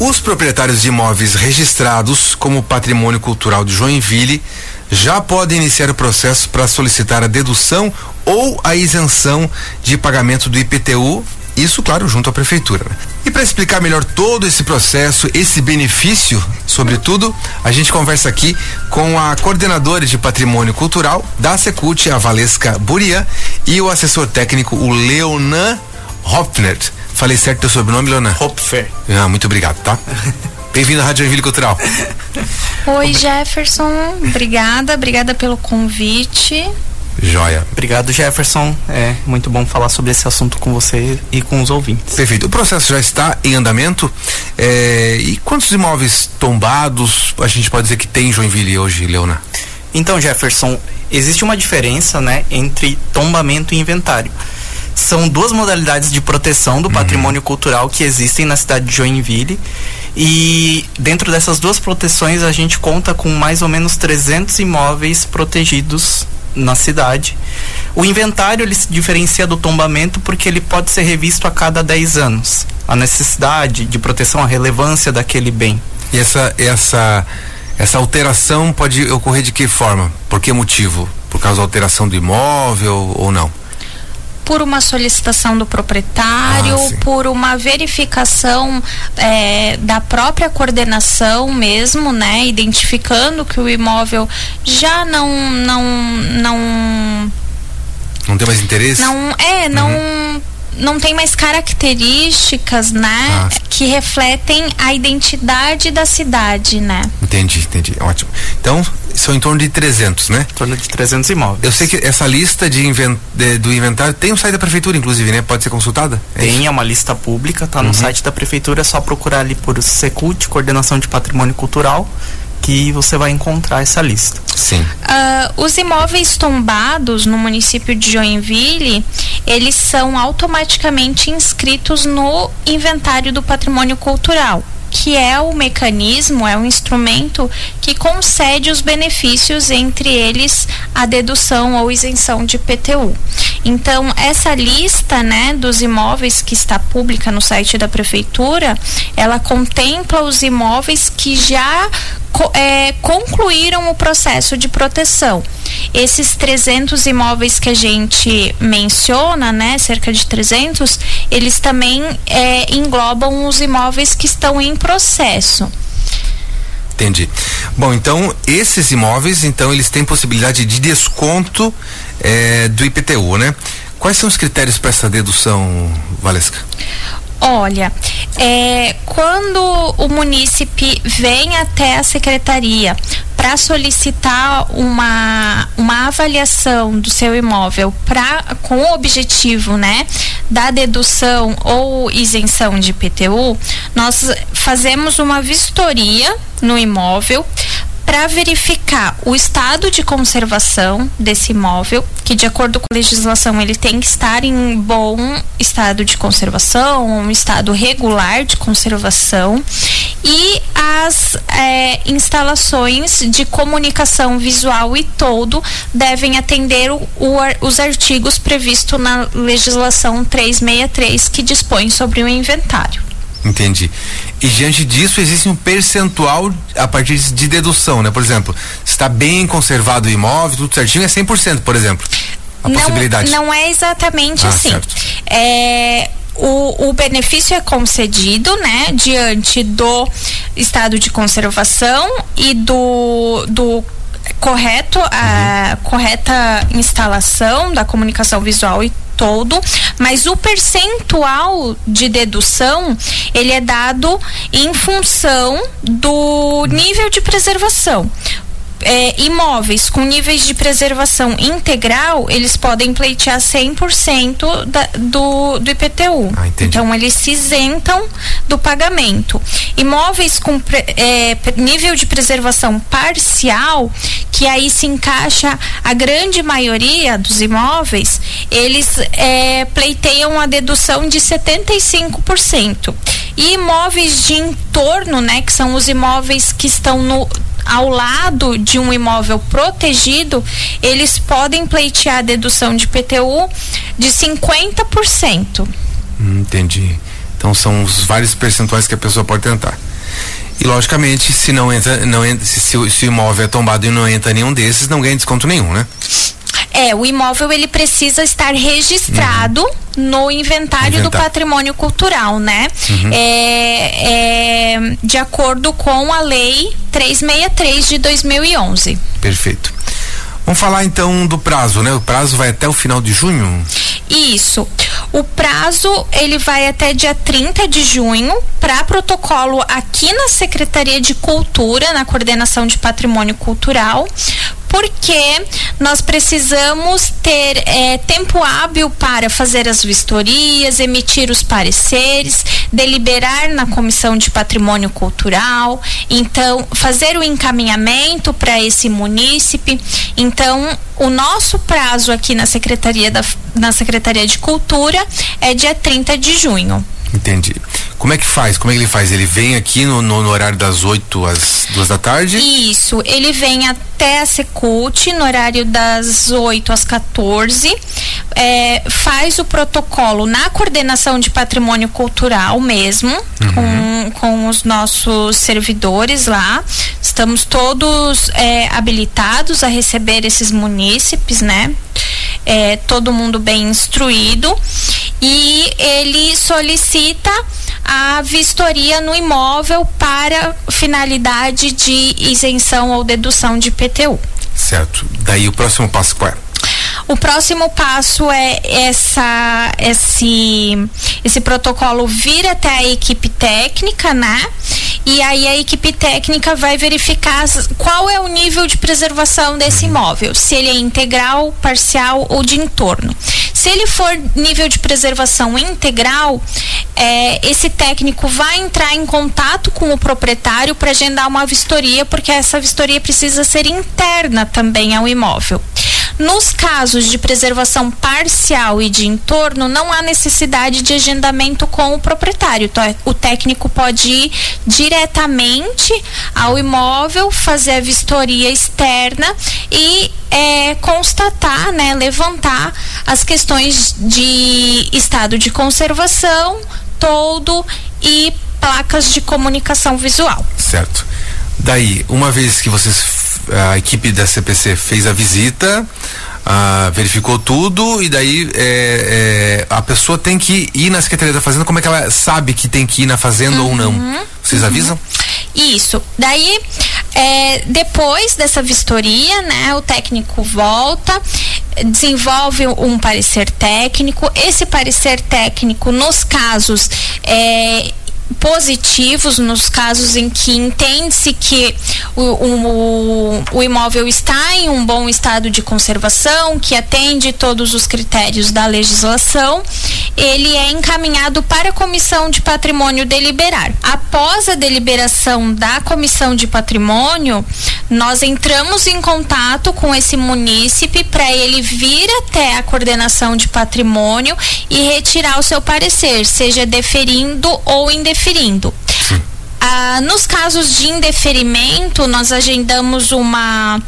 Os proprietários de imóveis registrados como patrimônio cultural de Joinville já podem iniciar o processo para solicitar a dedução ou a isenção de pagamento do IPTU isso, claro, junto à prefeitura. E para explicar melhor todo esse processo, esse benefício, sobretudo, a gente conversa aqui com a coordenadora de patrimônio cultural da Secult, a Valesca Burian, e o assessor técnico, o Leonan Hopfner. Falei certo teu sobrenome, Leonan? Hopfer. Ah, muito obrigado, tá? Bem-vindo à Rádio Joinville Cultural. Oi, Jefferson. Obrigada, obrigada pelo convite. Joia. Obrigado, Jefferson. É muito bom falar sobre esse assunto com você e com os ouvintes. Perfeito. O processo já está em andamento. É, e quantos imóveis tombados a gente pode dizer que tem em Joinville hoje, Leona? Então, Jefferson, existe uma diferença né, entre tombamento e inventário. São duas modalidades de proteção do uhum. patrimônio cultural que existem na cidade de Joinville. E dentro dessas duas proteções, a gente conta com mais ou menos 300 imóveis protegidos na cidade. O inventário ele se diferencia do tombamento porque ele pode ser revisto a cada 10 anos. A necessidade de proteção, a relevância daquele bem. E essa essa essa alteração pode ocorrer de que forma? Por que motivo? Por causa da alteração do imóvel ou não? Por uma solicitação do proprietário, ah, por uma verificação é, da própria coordenação mesmo, né? Identificando que o imóvel já não não não não tem mais interesse? Não é, não uhum não tem mais características, né, ah. que refletem a identidade da cidade, né? Entendi, entendi. Ótimo. Então, são em torno de 300, né? Em torno de 300 imóveis. Eu sei que essa lista de, invent, de do inventário tem um site da prefeitura, inclusive, né? Pode ser consultada? É tem, isso? é uma lista pública, tá uhum. no site da prefeitura, é só procurar ali por Secult, Coordenação de Patrimônio Cultural que você vai encontrar essa lista. Sim. Uh, os imóveis tombados no município de Joinville, eles são automaticamente inscritos no inventário do patrimônio cultural que é o mecanismo, é o instrumento que concede os benefícios, entre eles a dedução ou isenção de PTU. Então, essa lista, né, dos imóveis que está pública no site da prefeitura, ela contempla os imóveis que já é, concluíram o processo de proteção. Esses 300 imóveis que a gente menciona, né, cerca de 300, eles também é, englobam os imóveis que estão em processo. Entendi. Bom, então esses imóveis, então eles têm possibilidade de desconto é, do IPTU, né? Quais são os critérios para essa dedução, Valesca? Olha, é, quando o munícipe vem até a secretaria para solicitar uma, uma avaliação do seu imóvel pra, com o objetivo né, da dedução ou isenção de IPTU, nós fazemos uma vistoria no imóvel para verificar o estado de conservação desse imóvel, que de acordo com a legislação ele tem que estar em bom estado de conservação, um estado regular de conservação, e as é, instalações de comunicação visual e todo devem atender o, o, os artigos previstos na legislação 363 que dispõe sobre o inventário. Entendi. E diante disso existe um percentual a partir de dedução, né? Por exemplo, está bem conservado o imóvel, tudo certinho, é 100%, por exemplo. A não, possibilidade. Não é exatamente ah, assim. Certo. É, o, o benefício é concedido, né, diante do estado de conservação e do, do correto, a correta instalação da comunicação visual e todo, mas o percentual de dedução ele é dado em função do nível de preservação é, imóveis com níveis de preservação integral, eles podem pleitear 100% da, do, do IPTU. Ah, então, eles se isentam do pagamento. Imóveis com é, nível de preservação parcial, que aí se encaixa a grande maioria dos imóveis, eles é, pleiteiam a dedução de 75%. E imóveis de entorno, né, que são os imóveis que estão no ao lado de um imóvel protegido, eles podem pleitear a dedução de PTU de 50%. Hum, entendi. Então são os vários percentuais que a pessoa pode tentar. E logicamente, se não entra, não entra se, se, o imóvel é tombado e não entra nenhum desses, não ganha desconto nenhum, né? É, o imóvel ele precisa estar registrado uhum. no inventário, do patrimônio cultural, né? Uhum. É, é, de acordo com a lei 363 de 2011. Perfeito. Vamos falar então do prazo, né? O prazo vai até o final de junho? Isso. O prazo ele vai até dia 30 de junho para protocolo aqui na Secretaria de Cultura, na Coordenação de Patrimônio Cultural, porque nós precisamos ter é, tempo hábil para fazer as vistorias, emitir os pareceres, deliberar na Comissão de Patrimônio Cultural, então fazer o encaminhamento para esse munícipe. Então, o nosso prazo aqui na Secretaria, da, na Secretaria de Cultura é dia 30 de junho. Entendi. Como é que faz? Como é que ele faz? Ele vem aqui no, no, no horário das 8 às 2 da tarde? Isso, ele vem até a Secult no horário das 8 às 14. É, faz o protocolo na coordenação de patrimônio cultural mesmo, uhum. com, com os nossos servidores lá. Estamos todos é, habilitados a receber esses munícipes, né? É, todo mundo bem instruído e ele solicita a vistoria no imóvel para finalidade de isenção ou dedução de PTU. Certo. Daí o próximo passo qual é? O próximo passo é essa, esse, esse protocolo vir até a equipe técnica, né? E aí a equipe técnica vai verificar qual é o nível de preservação desse imóvel, se ele é integral, parcial ou de entorno. Se ele for nível de preservação integral, é, esse técnico vai entrar em contato com o proprietário para agendar uma vistoria, porque essa vistoria precisa ser interna também ao imóvel. Nos casos de preservação parcial e de entorno, não há necessidade de agendamento com o proprietário. Então, o técnico pode ir diretamente ao imóvel, fazer a vistoria externa e é, constatar, né, levantar as questões de estado de conservação, todo e placas de comunicação visual. Certo. Daí, uma vez que vocês a equipe da CPC fez a visita, ah, verificou tudo e daí é, é, a pessoa tem que ir na Secretaria da Fazenda, como é que ela sabe que tem que ir na Fazenda uhum, ou não? Uhum. Vocês uhum. avisam? Isso. Daí, é, depois dessa vistoria, né, o técnico volta, desenvolve um parecer técnico. Esse parecer técnico, nos casos é, positivos nos casos em que entende-se que o, o, o, imóvel está em um bom estado de conservação, que atende todos os critérios da legislação, ele é encaminhado para a Comissão de Patrimônio deliberar. Após a deliberação da Comissão de Patrimônio, nós entramos em contato com esse munícipe para ele vir até a coordenação de patrimônio e retirar o seu parecer, seja deferindo ou indeferindo. Ah, nos casos de indeferimento, nós agendamos uma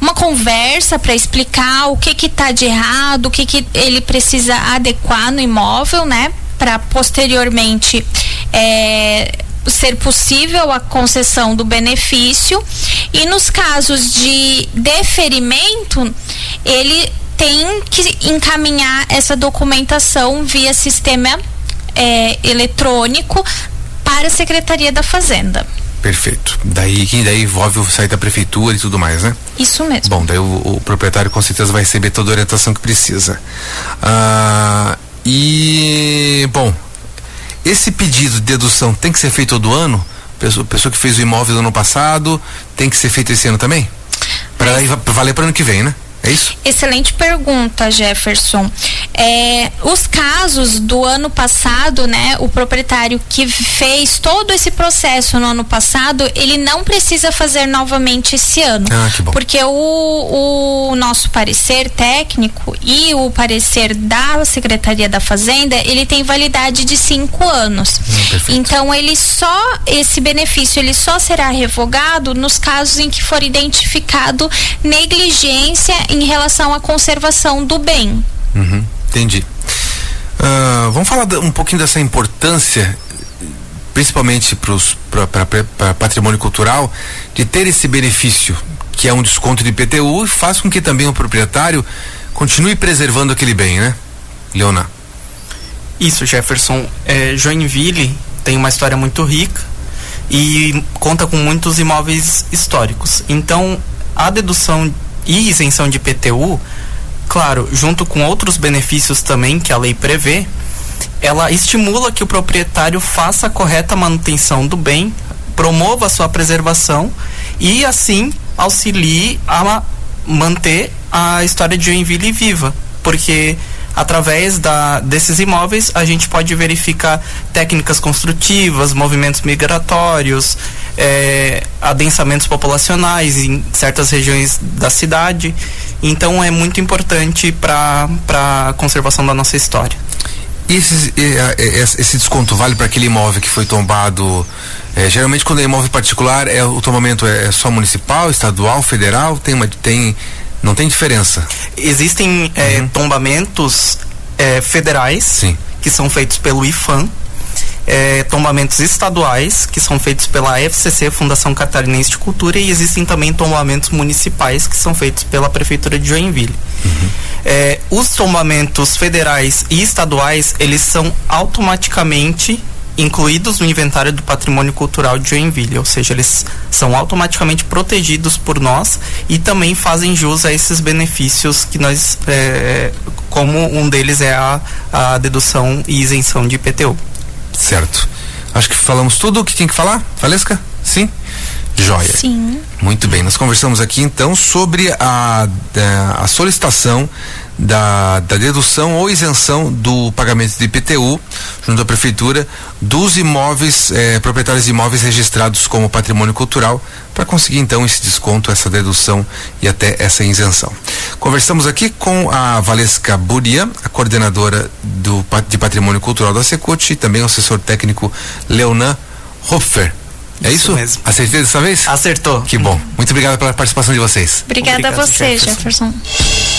uma conversa para explicar o que que tá de errado, o que que ele precisa adequar no imóvel, né? Para posteriormente é, ser possível a concessão do benefício. E nos casos de deferimento, ele tem que encaminhar essa documentação via sistema é, eletrônico para a Secretaria da Fazenda. Perfeito. Daí quem daí envolve o site da prefeitura e tudo mais, né? Isso mesmo. Bom, daí o, o proprietário com certeza vai receber toda a orientação que precisa. Ah, e bom, esse pedido de dedução tem que ser feito todo ano? Pessoa, pessoa que fez o imóvel no ano passado, tem que ser feito esse ano também? Para valer para ano que vem, né? É isso? Excelente pergunta, Jefferson. É, os casos do ano passado, né, o proprietário que fez todo esse processo no ano passado, ele não precisa fazer novamente esse ano. Ah, que bom. Porque o, o nosso parecer técnico e o parecer da Secretaria da Fazenda, ele tem validade de cinco anos. Hum, então ele só, esse benefício, ele só será revogado nos casos em que for identificado negligência em relação à conservação do bem. Uhum, entendi. Uh, vamos falar um pouquinho dessa importância, principalmente para patrimônio cultural, de ter esse benefício, que é um desconto de IPTU, e faz com que também o proprietário continue preservando aquele bem, né? Leona. Isso, Jefferson. É, Joinville tem uma história muito rica e conta com muitos imóveis históricos. Então, a dedução e isenção de IPTU claro, junto com outros benefícios também que a lei prevê, ela estimula que o proprietário faça a correta manutenção do bem, promova a sua preservação e assim auxilie a manter a história de Joinville viva, porque através da, desses imóveis a gente pode verificar técnicas construtivas, movimentos migratórios, é, adensamentos populacionais em certas regiões da cidade então é muito importante para a conservação da nossa história. E esse, esse desconto vale para aquele imóvel que foi tombado? É, geralmente quando é imóvel particular, é, o tombamento é, é só municipal, estadual, federal? Tem uma, tem, não tem diferença? Existem é, uhum. tombamentos é, federais Sim. que são feitos pelo IFAM é, tombamentos estaduais, que são feitos pela FCC, Fundação Catarinense de Cultura, e existem também tombamentos municipais, que são feitos pela Prefeitura de Joinville. Uhum. É, os tombamentos federais e estaduais, eles são automaticamente incluídos no inventário do patrimônio cultural de Joinville, ou seja, eles são automaticamente protegidos por nós e também fazem jus a esses benefícios que nós, é, como um deles é a, a dedução e isenção de IPTU. Certo. Acho que falamos tudo o que tinha que falar, Valesca? Sim? Joia. Sim. Muito bem, nós conversamos aqui então sobre a, a, a solicitação da, da dedução ou isenção do pagamento de IPTU junto à prefeitura dos imóveis eh, proprietários de imóveis registrados como patrimônio cultural para conseguir então esse desconto, essa dedução e até essa isenção. Conversamos aqui com a Valesca Buria, a coordenadora do, de patrimônio cultural da Secult e também o assessor técnico Leonan Hoffer. É isso? isso? Mesmo. Acertei dessa vez? Acertou. Que bom. Muito obrigado pela participação de vocês. Obrigada Obrigado, a você, Jefferson. Jefferson.